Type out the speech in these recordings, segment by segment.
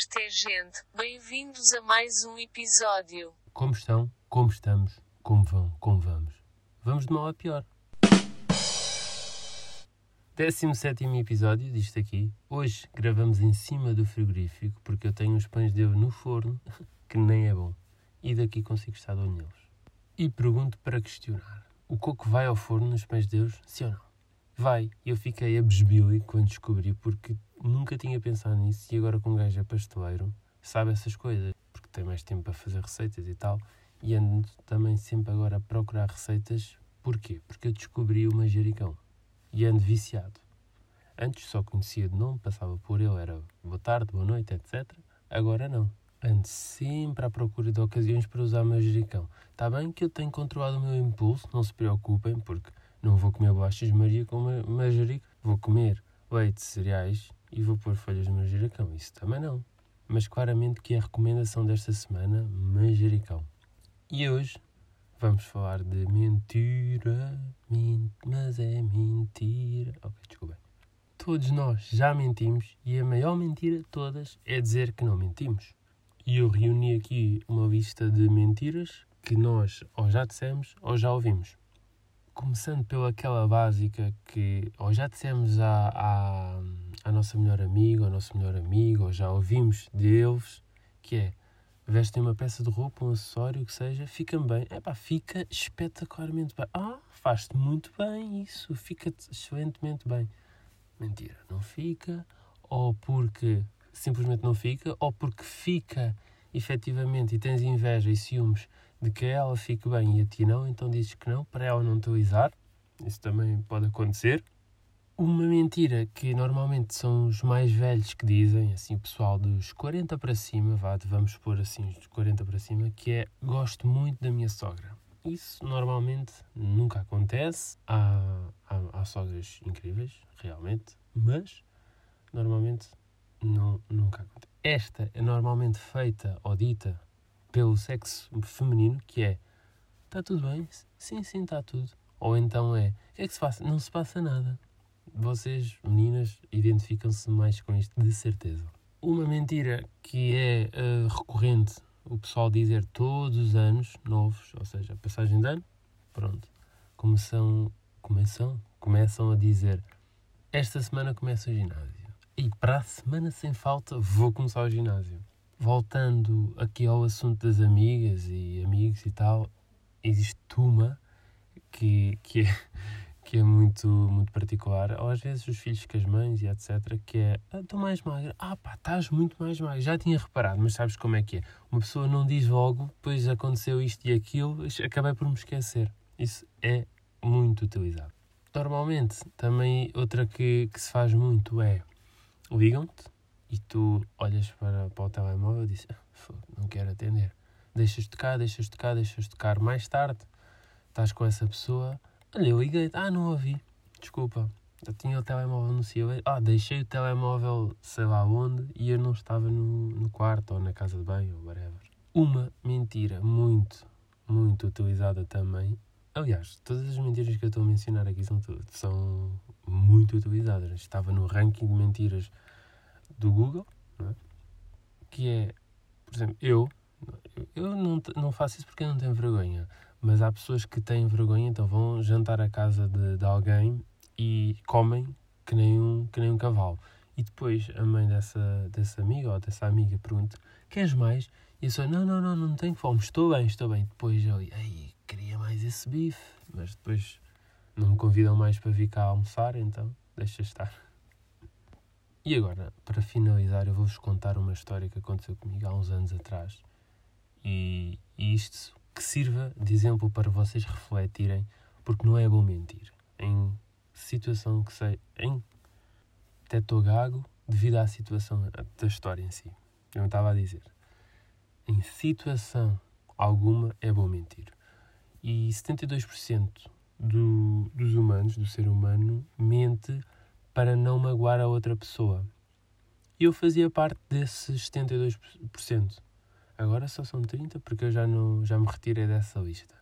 Gente. Bem-vindos a mais um episódio. Como estão? Como estamos? Como vão? Como vamos? Vamos de mal a pior. 17 episódio disto aqui. Hoje gravamos em cima do frigorífico porque eu tenho uns pães de ovo no forno que nem é bom. E daqui consigo estar de olho neles. E pergunto para questionar: o coco vai ao forno nos pães de Deus, sim ou não? Vai. Eu fiquei a besbili quando descobri porque nunca tinha pensado nisso e agora com um gajo é pasteleiro sabe essas coisas porque tem mais tempo para fazer receitas e tal e ando também sempre agora a procurar receitas porquê? porque eu descobri o manjericão e ando viciado. Antes só conhecia de nome, passava por ele, era boa tarde, boa noite, etc. Agora não. Ando sempre à procura de ocasiões para usar manjericão. Está bem que eu tenho controlado o meu impulso, não se preocupem, porque não vou comer bolachas Maria com manjericão. Vou comer leite, cereais e vou pôr folhas de manjericão. Isso também não. Mas claramente que é a recomendação desta semana, manjericão. E hoje vamos falar de mentira, mas é mentira. Ok, desculpa. Todos nós já mentimos e a maior mentira de todas é dizer que não mentimos. E eu reuni aqui uma lista de mentiras que nós ou já dissemos ou já ouvimos. Começando pelaquela básica que ou já dissemos à, à, à nossa melhor amiga, ao nosso melhor amigo, ou já ouvimos deles, que é vestem uma peça de roupa, um acessório, o que seja, fica bem. É pá, fica espetacularmente bem. Ah, faz-te muito bem isso, fica-te excelentemente bem. Mentira, não fica, ou porque simplesmente não fica, ou porque fica efetivamente e tens inveja e ciúmes de que ela fique bem e a ti não, então dizes que não, para ela não utilizar. Isso também pode acontecer. Uma mentira que normalmente são os mais velhos que dizem, assim, o pessoal dos 40 para cima, vá, vamos pôr assim, os 40 para cima, que é gosto muito da minha sogra. Isso normalmente nunca acontece. Há, há, há sogras incríveis, realmente, mas normalmente não, nunca acontece. Esta é normalmente feita ou dita pelo sexo feminino, que é está tudo bem? Sim, sim, está tudo. Ou então é o que é que se passa? Não se passa nada vocês, meninas, identificam-se mais com isto, de certeza. Uma mentira que é uh, recorrente, o pessoal dizer todos os anos novos, ou seja, passagem de ano, pronto, começam, começam, começam a dizer esta semana começa o ginásio. E para a semana sem falta vou começar o ginásio. Voltando aqui ao assunto das amigas e amigos e tal, existe uma que, que é que é muito, muito particular, ou às vezes os filhos com as mães e etc, que é, ah, estou mais magra, ah pá, estás muito mais magra, já tinha reparado, mas sabes como é que é? Uma pessoa não diz logo, pois aconteceu isto e aquilo, acabei por me esquecer. Isso é muito utilizado. Normalmente, também outra que, que se faz muito é, ligam-te e tu olhas para, para o telemóvel e dizes, ah, não quero atender. Deixas tocar, deixas tocar, deixas tocar mais tarde, estás com essa pessoa Olha, eu liguei. Ah, não ouvi. Desculpa. Eu tinha o telemóvel no silêncio. Ah, deixei o telemóvel sei lá onde e eu não estava no, no quarto ou na casa de banho ou whatever. Uma mentira muito, muito utilizada também. Aliás, todas as mentiras que eu estou a mencionar aqui são, são muito utilizadas. Estava no ranking de mentiras do Google, é? que é, por exemplo, eu, eu não, não faço isso porque eu não tenho vergonha. Mas há pessoas que têm vergonha, então vão jantar à casa de, de alguém e comem que nem, um, que nem um cavalo. E depois a mãe dessa, dessa amiga ou dessa amiga pergunta: Queres mais? E eu só: Não, não, não, não tenho fome, estou bem, estou bem. Depois eu: Ai, queria mais esse bife. Mas depois não me convidam mais para vir cá almoçar, então deixa estar. E agora, para finalizar, eu vou-vos contar uma história que aconteceu comigo há uns anos atrás. E, e isto que sirva de exemplo para vocês refletirem, porque não é bom mentir. Em situação que sei, em até estou gago devido à situação da história em si. Eu estava a dizer. Em situação alguma é bom mentir. E 72% do, dos humanos, do ser humano, mente para não magoar a outra pessoa. E eu fazia parte desses 72%. Agora só são 30 porque eu já, não, já me retirei dessa lista.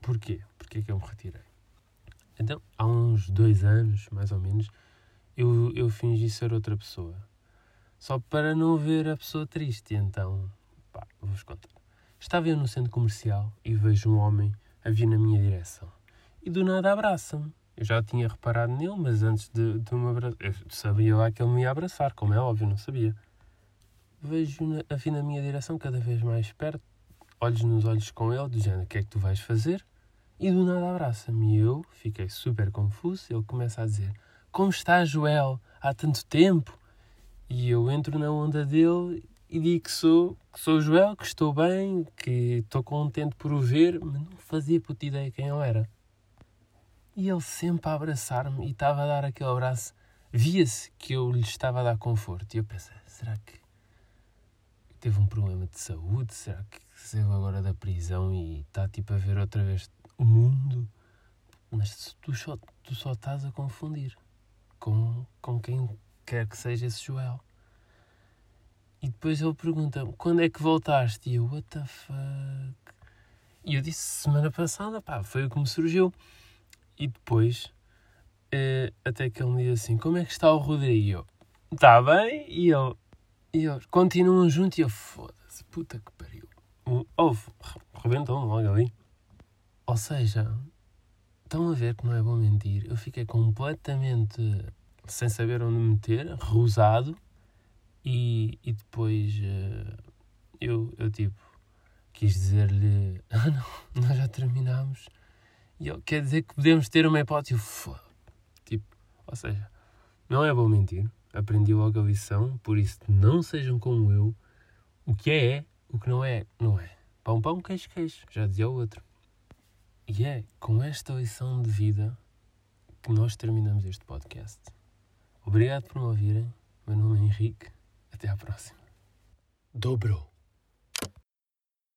Porquê? Porquê que eu me retirei? Então, há uns dois anos, mais ou menos, eu, eu fingi ser outra pessoa. Só para não ver a pessoa triste. Então, pá, vou-vos contar. Estava eu no centro comercial e vejo um homem a vir na minha direção. E do nada abraça-me. Eu já tinha reparado nele, mas antes de, de me abraçar. Eu sabia lá que ele me ia abraçar, como é óbvio, não sabia. Vejo a vir na minha direção cada vez mais perto, olhos nos olhos com ele, dizendo: O que é que tu vais fazer? E do nada abraça-me. E eu fiquei super confuso. Ele começa a dizer: Como está, Joel? Há tanto tempo? E eu entro na onda dele e digo que sou, que sou Joel, que estou bem, que estou contente por o ver, mas não fazia puta ideia quem eu era. E ele sempre a abraçar-me e estava a dar aquele abraço. Via-se que eu lhe estava a dar conforto. E eu pensei, será que teve um problema de saúde? Será que saiu agora da prisão e está tipo a ver outra vez o mundo? Mas tu só, tu só estás a confundir com, com quem quer que seja esse Joel. E depois ele pergunta-me, quando é que voltaste? E eu, what the fuck? E eu disse, semana passada, pá, foi o que me surgiu. E depois, eh, até que ele me diz assim, como é que está o Rodrigo? Está bem? E ele, e eles continuam juntos e eu, foda-se, puta que pariu. Houve, rebentam logo ali. Ou seja, estão a ver que não é bom mentir. Eu fiquei completamente sem saber onde me meter, rosado, e, e depois uh, eu, eu tipo quis dizer-lhe: Ah, não, nós já terminámos. E ele quer dizer que podemos ter uma hipótese. Tipo, ou seja, não é bom mentir. Aprendi logo a lição, por isso não sejam como eu. O que é, é. O que não é, não é. Pão, pão, queijo, queijo. Já dizia o outro. E é com esta lição de vida que nós terminamos este podcast. Obrigado por me ouvirem. Meu nome é Henrique. Até à próxima. Dobro.